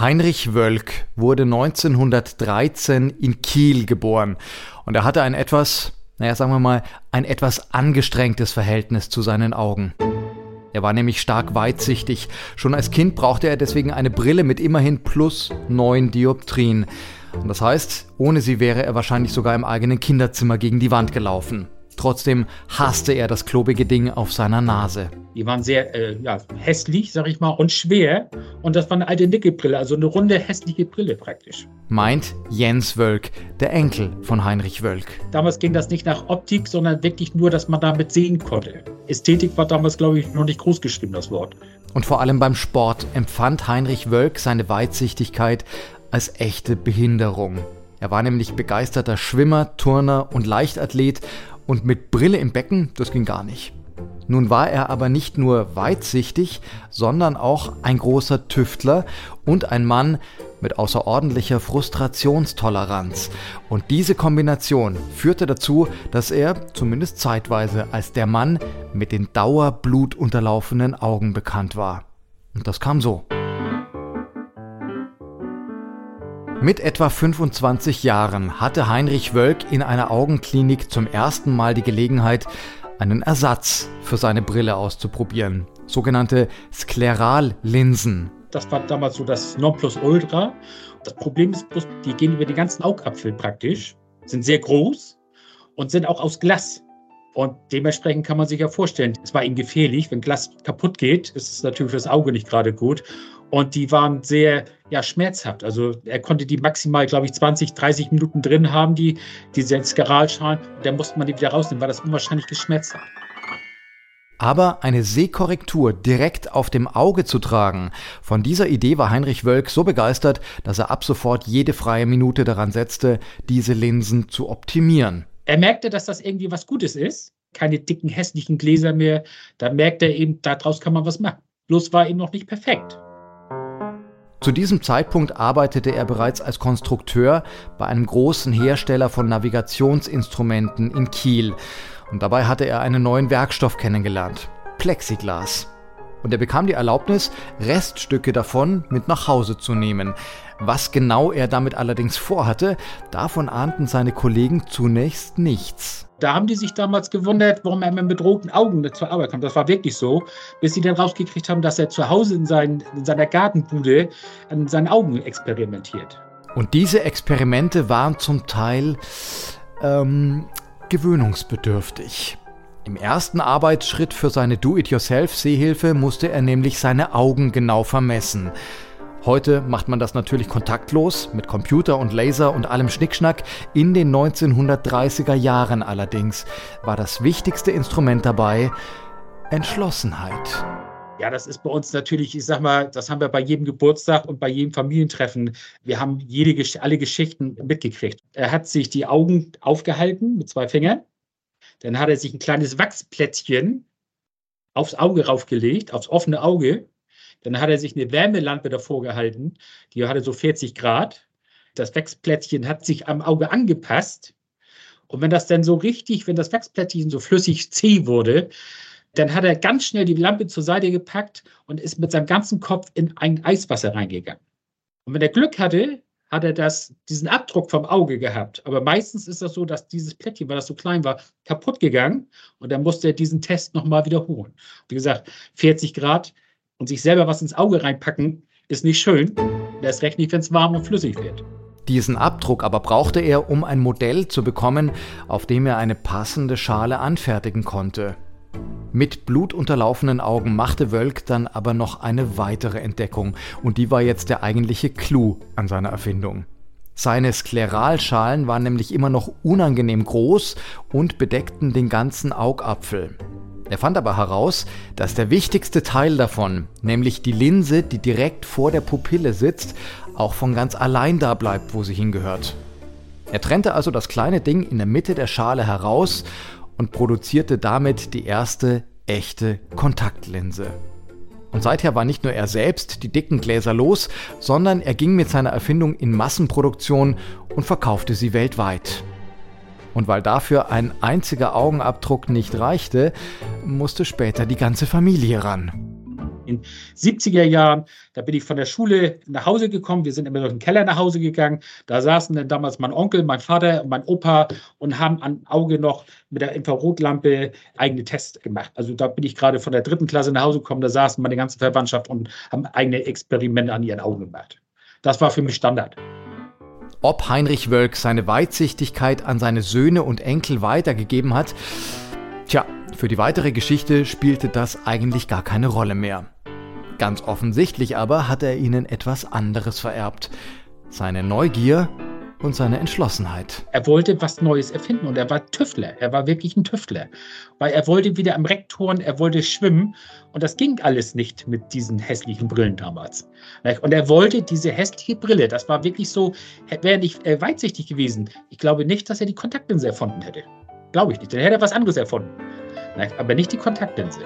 Heinrich Wölk wurde 1913 in Kiel geboren und er hatte ein etwas, naja, sagen wir mal, ein etwas angestrengtes Verhältnis zu seinen Augen. Er war nämlich stark weitsichtig. Schon als Kind brauchte er deswegen eine Brille mit immerhin plus 9 Dioptrien. Und das heißt, ohne sie wäre er wahrscheinlich sogar im eigenen Kinderzimmer gegen die Wand gelaufen. Trotzdem hasste er das klobige Ding auf seiner Nase. Die waren sehr äh, ja, hässlich, sag ich mal, und schwer. Und das war eine alte Nickelbrille, also eine runde, hässliche Brille praktisch. Meint Jens Wölk, der Enkel von Heinrich Wölk. Damals ging das nicht nach Optik, sondern wirklich nur, dass man damit sehen konnte. Ästhetik war damals, glaube ich, noch nicht groß geschrieben, das Wort. Und vor allem beim Sport empfand Heinrich Wölk seine Weitsichtigkeit als echte Behinderung. Er war nämlich begeisterter Schwimmer, Turner und Leichtathlet und mit Brille im Becken, das ging gar nicht. Nun war er aber nicht nur weitsichtig, sondern auch ein großer Tüftler und ein Mann mit außerordentlicher Frustrationstoleranz. Und diese Kombination führte dazu, dass er, zumindest zeitweise, als der Mann mit den dauerblutunterlaufenen Augen bekannt war. Und das kam so. Mit etwa 25 Jahren hatte Heinrich Wölk in einer Augenklinik zum ersten Mal die Gelegenheit, einen Ersatz für seine Brille auszuprobieren. Sogenannte Sklerallinsen. Das war damals so das Nonplusultra. Das Problem ist bloß, die gehen über den ganzen Augapfel praktisch, sind sehr groß und sind auch aus Glas. Und dementsprechend kann man sich ja vorstellen, es war ihm gefährlich. Wenn Glas kaputt geht, ist es natürlich fürs Auge nicht gerade gut. Und die waren sehr ja, schmerzhaft. Also er konnte die maximal, glaube ich, 20, 30 Minuten drin haben, die, diese Skaralschalen. Und dann musste man die wieder rausnehmen, weil das unwahrscheinlich geschmerzt hat. Aber eine Sehkorrektur direkt auf dem Auge zu tragen, von dieser Idee war Heinrich Wölk so begeistert, dass er ab sofort jede freie Minute daran setzte, diese Linsen zu optimieren. Er merkte, dass das irgendwie was Gutes ist. Keine dicken, hässlichen Gläser mehr. Da merkte er eben, daraus kann man was machen. Bloß war eben noch nicht perfekt. Zu diesem Zeitpunkt arbeitete er bereits als Konstrukteur bei einem großen Hersteller von Navigationsinstrumenten in Kiel. Und dabei hatte er einen neuen Werkstoff kennengelernt, Plexiglas. Und er bekam die Erlaubnis, Reststücke davon mit nach Hause zu nehmen. Was genau er damit allerdings vorhatte, davon ahnten seine Kollegen zunächst nichts. Da haben die sich damals gewundert, warum er mit bedrohten Augen zur Arbeit kommt. Das war wirklich so, bis sie dann rausgekriegt haben, dass er zu Hause in, sein, in seiner Gartenbude an seinen Augen experimentiert. Und diese Experimente waren zum Teil ähm, gewöhnungsbedürftig. Im ersten Arbeitsschritt für seine Do-it-yourself-Sehhilfe musste er nämlich seine Augen genau vermessen. Heute macht man das natürlich kontaktlos, mit Computer und Laser und allem Schnickschnack. In den 1930er Jahren allerdings war das wichtigste Instrument dabei Entschlossenheit. Ja, das ist bei uns natürlich, ich sag mal, das haben wir bei jedem Geburtstag und bei jedem Familientreffen. Wir haben jede, alle Geschichten mitgekriegt. Er hat sich die Augen aufgehalten mit zwei Fingern. Dann hat er sich ein kleines Wachsplättchen aufs Auge raufgelegt, aufs offene Auge. Dann hat er sich eine Wärmelampe davor gehalten, die hatte so 40 Grad. Das Wachsplättchen hat sich am Auge angepasst. Und wenn das dann so richtig, wenn das Wachsplättchen so flüssig zäh wurde, dann hat er ganz schnell die Lampe zur Seite gepackt und ist mit seinem ganzen Kopf in ein Eiswasser reingegangen. Und wenn er Glück hatte, hat er das, diesen Abdruck vom Auge gehabt. Aber meistens ist das so, dass dieses Plättchen, weil das so klein war, kaputt gegangen und dann musste er diesen Test nochmal wiederholen. Wie gesagt, 40 Grad, und sich selber was ins Auge reinpacken, ist nicht schön. Erst recht nicht, wenn es warm und flüssig wird. Diesen Abdruck aber brauchte er, um ein Modell zu bekommen, auf dem er eine passende Schale anfertigen konnte. Mit blutunterlaufenen Augen machte Wölk dann aber noch eine weitere Entdeckung, und die war jetzt der eigentliche Clou an seiner Erfindung. Seine Skleralschalen waren nämlich immer noch unangenehm groß und bedeckten den ganzen Augapfel. Er fand aber heraus, dass der wichtigste Teil davon, nämlich die Linse, die direkt vor der Pupille sitzt, auch von ganz allein da bleibt, wo sie hingehört. Er trennte also das kleine Ding in der Mitte der Schale heraus und produzierte damit die erste echte Kontaktlinse. Und seither war nicht nur er selbst die dicken Gläser los, sondern er ging mit seiner Erfindung in Massenproduktion und verkaufte sie weltweit. Und weil dafür ein einziger Augenabdruck nicht reichte, musste später die ganze Familie ran. In 70er Jahren, da bin ich von der Schule nach Hause gekommen. Wir sind immer durch den Keller nach Hause gegangen. Da saßen dann damals mein Onkel, mein Vater und mein Opa und haben am Auge noch mit der Infrarotlampe eigene Tests gemacht. Also da bin ich gerade von der dritten Klasse nach Hause gekommen. Da saßen meine ganze Verwandtschaft und haben eigene Experimente an ihren Augen gemacht. Das war für mich Standard. Ob Heinrich Wölk seine Weitsichtigkeit an seine Söhne und Enkel weitergegeben hat, tja, für die weitere Geschichte spielte das eigentlich gar keine Rolle mehr. Ganz offensichtlich aber hat er ihnen etwas anderes vererbt. Seine Neugier und seine Entschlossenheit. Er wollte was Neues erfinden und er war Tüftler. Er war wirklich ein Tüftler. Weil er wollte wieder am Rektoren, er wollte schwimmen und das ging alles nicht mit diesen hässlichen Brillen damals. Und er wollte diese hässliche Brille, das war wirklich so, wäre nicht äh, weitsichtig gewesen. Ich glaube nicht, dass er die Kontaktlinse erfunden hätte. Glaube ich nicht. Dann hätte er was anderes erfunden. Aber nicht die Kontaktlinse.